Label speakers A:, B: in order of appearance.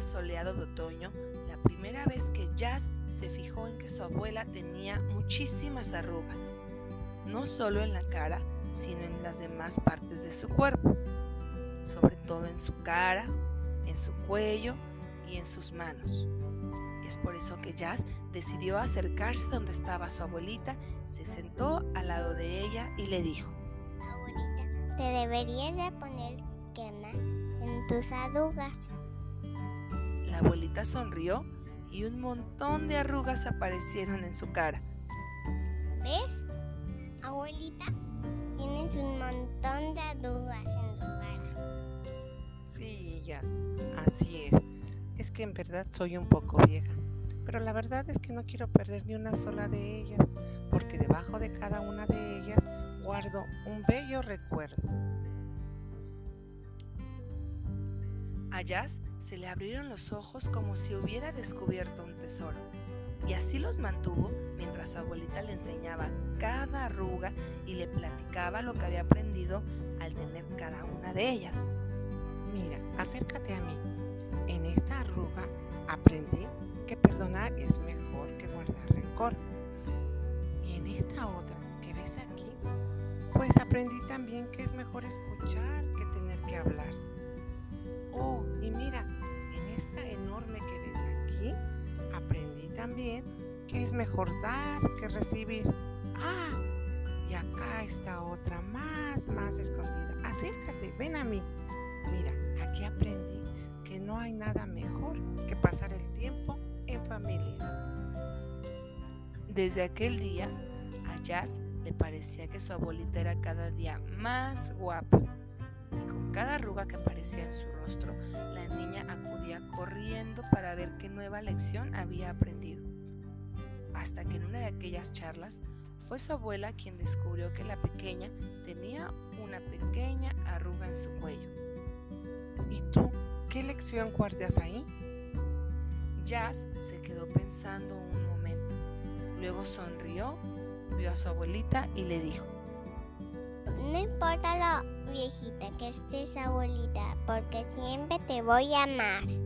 A: soleado de otoño, la primera vez que Jazz se fijó en que su abuela tenía muchísimas arrugas, no solo en la cara, sino en las demás partes de su cuerpo, sobre todo en su cara, en su cuello y en sus manos. Es por eso que Jazz decidió acercarse donde estaba su abuelita, se sentó al lado de ella y le dijo,
B: Abuelita, te deberías de poner quema en tus arrugas.
A: La abuelita sonrió y un montón de arrugas aparecieron en su cara.
B: ¿Ves? Abuelita, tienes un montón de arrugas en tu cara.
C: Sí, Jazz, así es. Es que en verdad soy un poco vieja, pero la verdad es que no quiero perder ni una sola de ellas, porque debajo de cada una de ellas guardo un bello recuerdo.
A: A Jazz se le abrieron los ojos como si hubiera descubierto un tesoro, y así los mantuvo mientras su abuelita le enseñaba cada arruga y le platicaba lo que había aprendido al tener cada una de ellas.
C: Mira, acércate a mí. En esta arruga aprendí que perdonar es mejor que guardar rencor. Y en esta otra que ves aquí, pues aprendí también que es mejor escuchar que tener que hablar. También que es mejor dar que recibir. Ah, y acá está otra más, más escondida. Acércate, ven a mí. Mira, aquí aprendí que no hay nada mejor que pasar el tiempo en familia.
A: Desde aquel día, a Jazz le parecía que su abuelita era cada día más guapa. Cada arruga que aparecía en su rostro, la niña acudía corriendo para ver qué nueva lección había aprendido. Hasta que en una de aquellas charlas fue su abuela quien descubrió que la pequeña tenía una pequeña arruga en su cuello.
C: ¿Y tú qué lección guardas ahí?
A: Jazz se quedó pensando un momento. Luego sonrió, vio a su abuelita y le dijo,
B: No importa lo viejita que estés, abuelita, porque siempre te voy a amar.